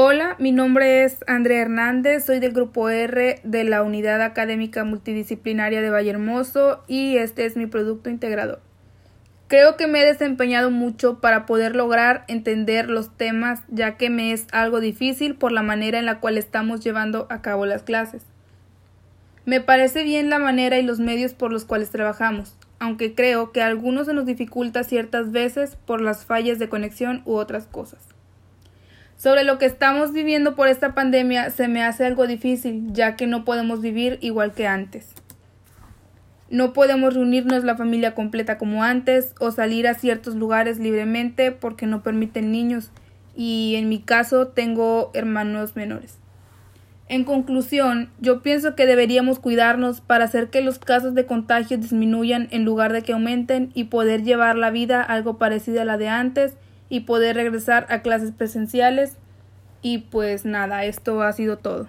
Hola, mi nombre es Andrea Hernández, soy del grupo R de la Unidad Académica Multidisciplinaria de Vallehermoso y este es mi producto integrador. Creo que me he desempeñado mucho para poder lograr entender los temas ya que me es algo difícil por la manera en la cual estamos llevando a cabo las clases. Me parece bien la manera y los medios por los cuales trabajamos, aunque creo que a algunos se nos dificulta ciertas veces por las fallas de conexión u otras cosas. Sobre lo que estamos viviendo por esta pandemia se me hace algo difícil, ya que no podemos vivir igual que antes. No podemos reunirnos la familia completa como antes o salir a ciertos lugares libremente porque no permiten niños y en mi caso tengo hermanos menores. En conclusión, yo pienso que deberíamos cuidarnos para hacer que los casos de contagio disminuyan en lugar de que aumenten y poder llevar la vida algo parecida a la de antes y poder regresar a clases presenciales. Y pues nada, esto ha sido todo.